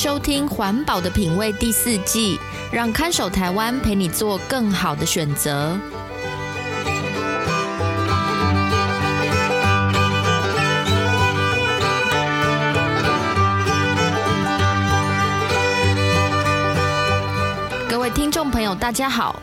收听《环保的品味》第四季，让看守台湾陪你做更好的选择。各位听众朋友，大家好，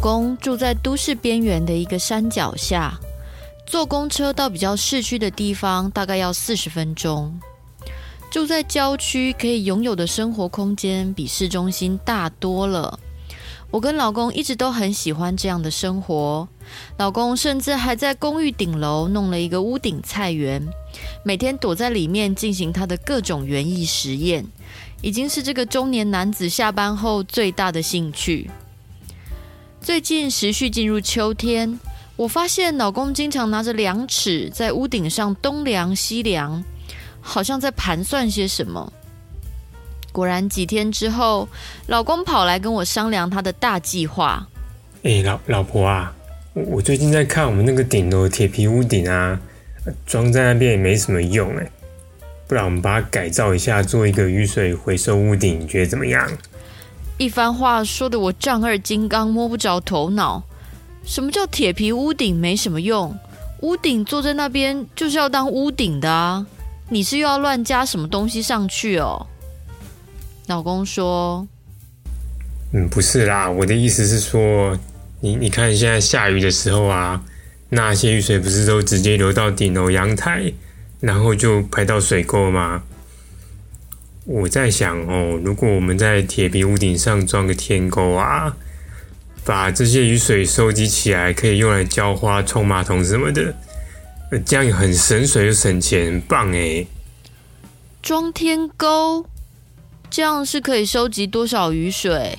公住在都市边缘的一个山脚下，坐公车到比较市区的地方大概要四十分钟。住在郊区可以拥有的生活空间比市中心大多了。我跟老公一直都很喜欢这样的生活。老公甚至还在公寓顶楼弄了一个屋顶菜园，每天躲在里面进行他的各种园艺实验，已经是这个中年男子下班后最大的兴趣。最近时序进入秋天，我发现老公经常拿着量尺在屋顶上东量西量，好像在盘算些什么。果然几天之后，老公跑来跟我商量他的大计划。哎，老老婆啊，我最近在看我们那个顶楼铁皮屋顶啊，装在那边也没什么用哎，不然我们把它改造一下，做一个雨水回收屋顶，你觉得怎么样？一番话说得我丈二金刚摸不着头脑。什么叫铁皮屋顶没什么用？屋顶坐在那边就是要当屋顶的啊！你是又要乱加什么东西上去哦？老公说：“嗯，不是啦，我的意思是说，你你看现在下雨的时候啊，那些雨水不是都直接流到顶楼阳台，然后就排到水沟吗？”我在想哦，如果我们在铁皮屋顶上装个天沟啊，把这些雨水收集起来，可以用来浇花、冲马桶什么的，这样也很省水又省钱，很棒哎！装天沟，这样是可以收集多少雨水？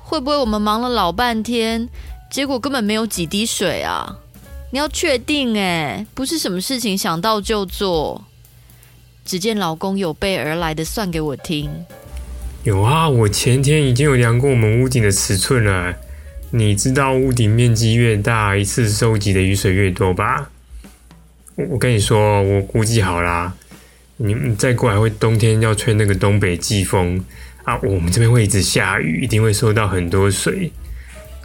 会不会我们忙了老半天，结果根本没有几滴水啊？你要确定哎，不是什么事情想到就做。只见老公有备而来的算给我听。有啊，我前天已经有量过我们屋顶的尺寸了。你知道屋顶面积越大，一次收集的雨水越多吧？我我跟你说，我估计好啦。你们再过来会冬天要吹那个东北季风啊，我们这边会一直下雨，一定会收到很多水。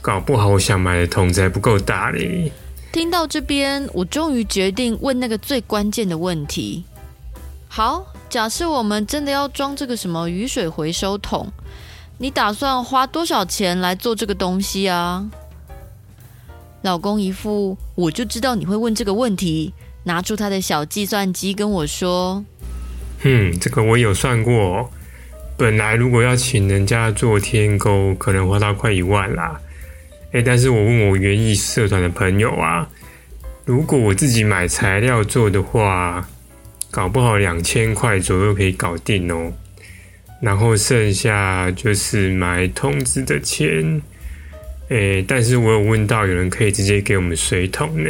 搞不好我想买的桶子还不够大嘞。听到这边，我终于决定问那个最关键的问题。好，假设我们真的要装这个什么雨水回收桶，你打算花多少钱来做这个东西啊？老公一副我就知道你会问这个问题，拿出他的小计算机跟我说：“嗯，这个我有算过，本来如果要请人家做天沟，可能花到快一万啦。哎，但是我问我园艺社团的朋友啊，如果我自己买材料做的话。”搞不好两千块左右可以搞定哦，然后剩下就是买通子的钱。诶，但是我有问到有人可以直接给我们水桶呢。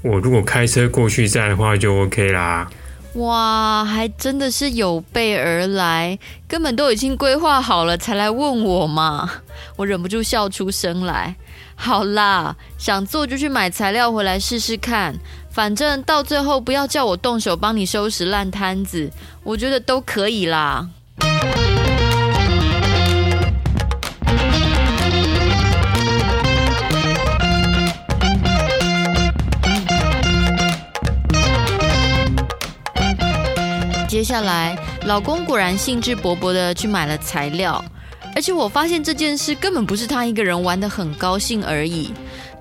我如果开车过去载的话就 OK 啦。哇，还真的是有备而来，根本都已经规划好了才来问我嘛。我忍不住笑出声来。好啦，想做就去买材料回来试试看。反正到最后不要叫我动手帮你收拾烂摊子，我觉得都可以啦。接下来，老公果然兴致勃勃的去买了材料，而且我发现这件事根本不是他一个人玩的很高兴而已。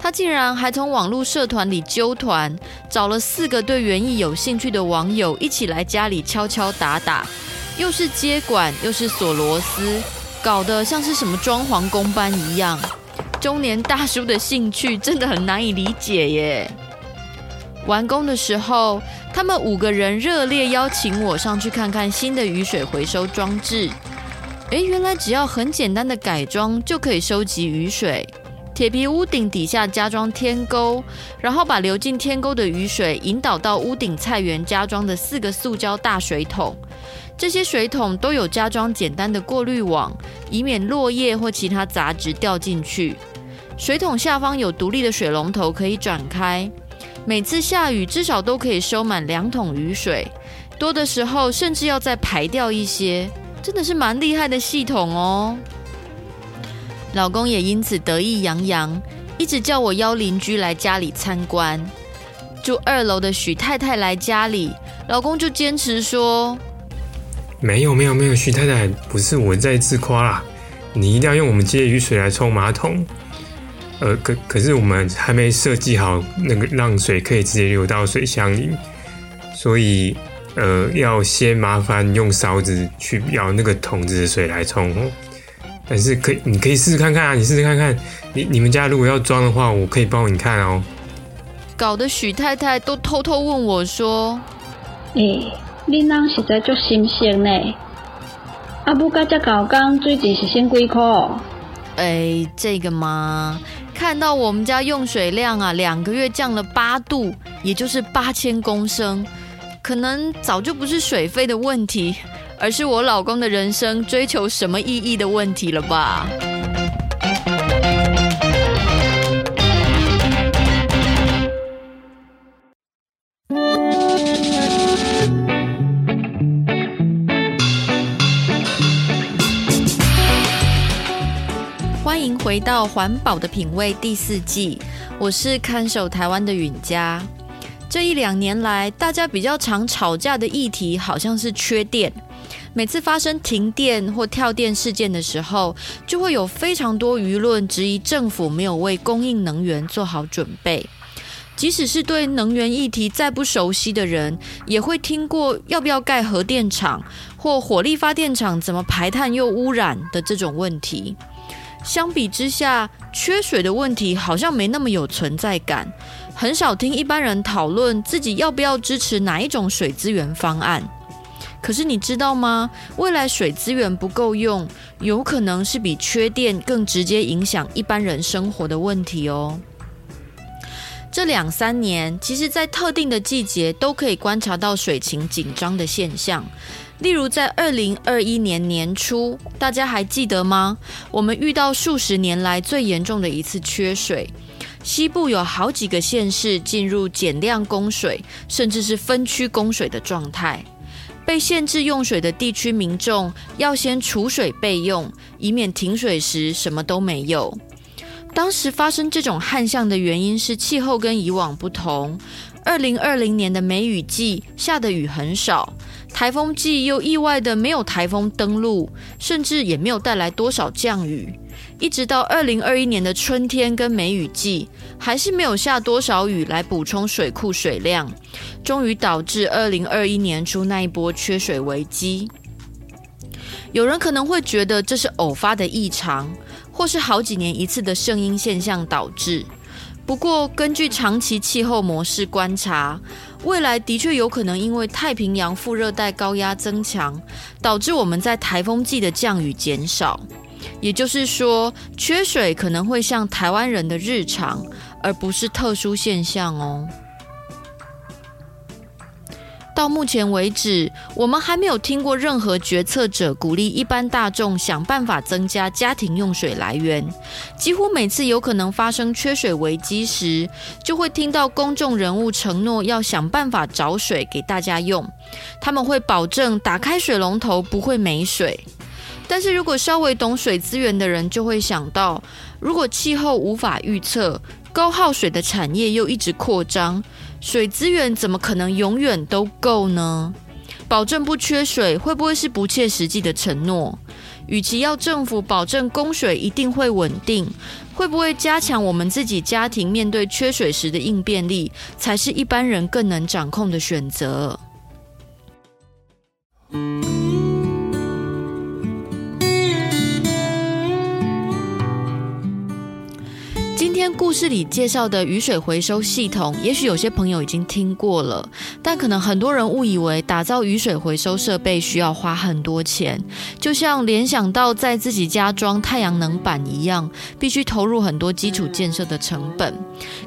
他竟然还从网络社团里揪团，找了四个对园艺有兴趣的网友一起来家里敲敲打打，又是接管又是锁螺丝，搞得像是什么装潢工班一样。中年大叔的兴趣真的很难以理解耶。完工的时候，他们五个人热烈邀请我上去看看新的雨水回收装置。诶，原来只要很简单的改装就可以收集雨水。铁皮屋顶底下加装天沟，然后把流进天沟的雨水引导到屋顶菜园加装的四个塑胶大水桶。这些水桶都有加装简单的过滤网，以免落叶或其他杂质掉进去。水桶下方有独立的水龙头可以转开。每次下雨至少都可以收满两桶雨水，多的时候甚至要再排掉一些，真的是蛮厉害的系统哦。老公也因此得意洋洋，一直叫我邀邻居来家里参观。住二楼的许太太来家里，老公就坚持说：“没有没有没有，许太太不是我在自夸啦，你一定要用我们接雨水来冲马桶。”呃，可可是我们还没设计好那个让水可以直接流到水箱里，所以呃，要先麻烦用勺子去舀那个桶子的水来冲。但是可以，你可以试试看看啊，你试试看看，你你们家如果要装的话，我可以帮你看哦。搞得许太太都偷偷问我说：“诶、欸，你人实在足新鲜呢？啊，不该这搞工，最近是先几块？哎，这个嘛。”看到我们家用水量啊，两个月降了八度，也就是八千公升，可能早就不是水费的问题，而是我老公的人生追求什么意义的问题了吧？欢迎回到《环保的品味》第四季，我是看守台湾的允嘉。这一两年来，大家比较常吵架的议题好像是缺电。每次发生停电或跳电事件的时候，就会有非常多舆论质疑政府没有为供应能源做好准备。即使是对能源议题再不熟悉的人，也会听过要不要盖核电厂或火力发电厂怎么排碳又污染的这种问题。相比之下，缺水的问题好像没那么有存在感，很少听一般人讨论自己要不要支持哪一种水资源方案。可是你知道吗？未来水资源不够用，有可能是比缺电更直接影响一般人生活的问题哦。这两三年，其实在特定的季节都可以观察到水情紧张的现象。例如，在二零二一年年初，大家还记得吗？我们遇到数十年来最严重的一次缺水，西部有好几个县市进入减量供水，甚至是分区供水的状态。被限制用水的地区民众要先储水备用，以免停水时什么都没有。当时发生这种旱象的原因是气候跟以往不同。二零二零年的梅雨季下的雨很少。台风季又意外的没有台风登陆，甚至也没有带来多少降雨。一直到二零二一年的春天跟梅雨季，还是没有下多少雨来补充水库水量，终于导致二零二一年初那一波缺水危机。有人可能会觉得这是偶发的异常，或是好几年一次的圣婴现象导致。不过，根据长期气候模式观察，未来的确有可能因为太平洋副热带高压增强，导致我们在台风季的降雨减少。也就是说，缺水可能会像台湾人的日常，而不是特殊现象哦。到目前为止，我们还没有听过任何决策者鼓励一般大众想办法增加家庭用水来源。几乎每次有可能发生缺水危机时，就会听到公众人物承诺要想办法找水给大家用。他们会保证打开水龙头不会没水。但是如果稍微懂水资源的人就会想到，如果气候无法预测，高耗水的产业又一直扩张。水资源怎么可能永远都够呢？保证不缺水，会不会是不切实际的承诺？与其要政府保证供水一定会稳定，会不会加强我们自己家庭面对缺水时的应变力，才是一般人更能掌控的选择？天故事里介绍的雨水回收系统，也许有些朋友已经听过了，但可能很多人误以为打造雨水回收设备需要花很多钱，就像联想到在自己家装太阳能板一样，必须投入很多基础建设的成本。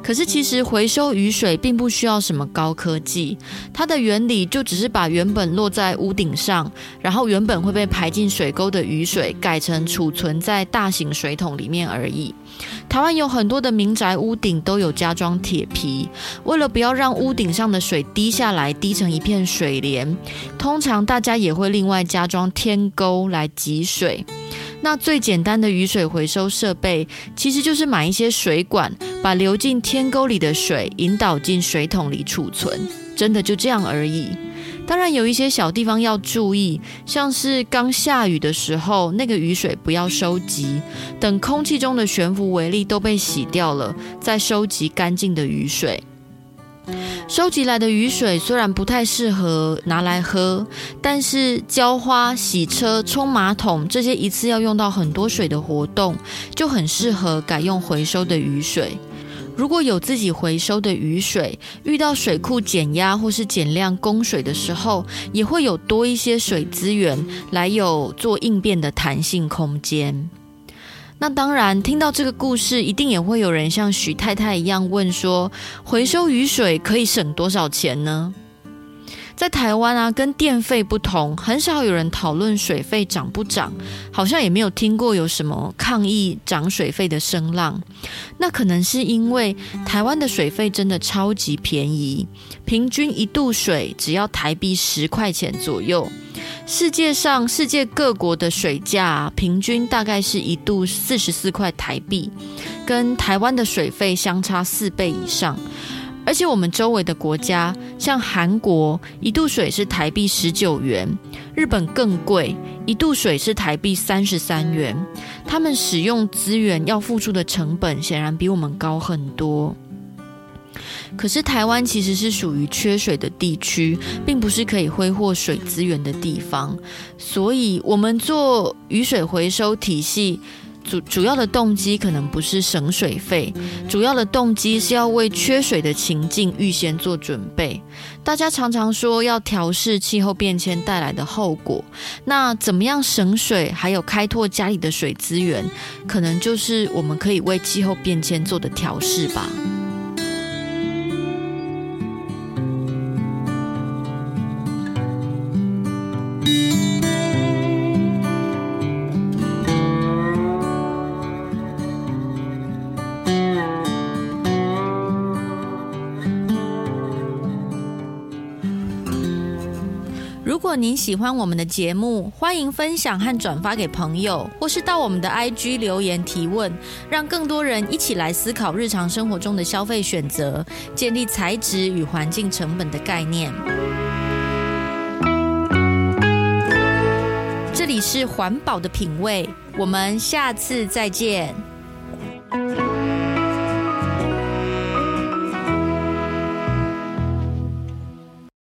可是其实回收雨水并不需要什么高科技，它的原理就只是把原本落在屋顶上，然后原本会被排进水沟的雨水，改成储存在大型水桶里面而已。台湾有很多的民宅屋顶都有加装铁皮，为了不要让屋顶上的水滴下来，滴成一片水帘，通常大家也会另外加装天沟来集水。那最简单的雨水回收设备，其实就是买一些水管，把流进天沟里的水引导进水桶里储存，真的就这样而已。当然有一些小地方要注意，像是刚下雨的时候，那个雨水不要收集，等空气中的悬浮微粒都被洗掉了，再收集干净的雨水。收集来的雨水虽然不太适合拿来喝，但是浇花、洗车、冲马桶这些一次要用到很多水的活动，就很适合改用回收的雨水。如果有自己回收的雨水，遇到水库减压或是减量供水的时候，也会有多一些水资源来有做应变的弹性空间。那当然，听到这个故事，一定也会有人像许太太一样问说：回收雨水可以省多少钱呢？在台湾啊，跟电费不同，很少有人讨论水费涨不涨，好像也没有听过有什么抗议涨水费的声浪。那可能是因为台湾的水费真的超级便宜，平均一度水只要台币十块钱左右。世界上世界各国的水价平均大概是一度四十四块台币，跟台湾的水费相差四倍以上。而且我们周围的国家，像韩国，一度水是台币十九元；日本更贵，一度水是台币三十三元。他们使用资源要付出的成本，显然比我们高很多。可是台湾其实是属于缺水的地区，并不是可以挥霍水资源的地方，所以我们做雨水回收体系。主主要的动机可能不是省水费，主要的动机是要为缺水的情境预先做准备。大家常常说要调试气候变迁带来的后果，那怎么样省水，还有开拓家里的水资源，可能就是我们可以为气候变迁做的调试吧。您喜欢我们的节目，欢迎分享和转发给朋友，或是到我们的 IG 留言提问，让更多人一起来思考日常生活中的消费选择，建立材质与环境成本的概念。这里是环保的品味，我们下次再见。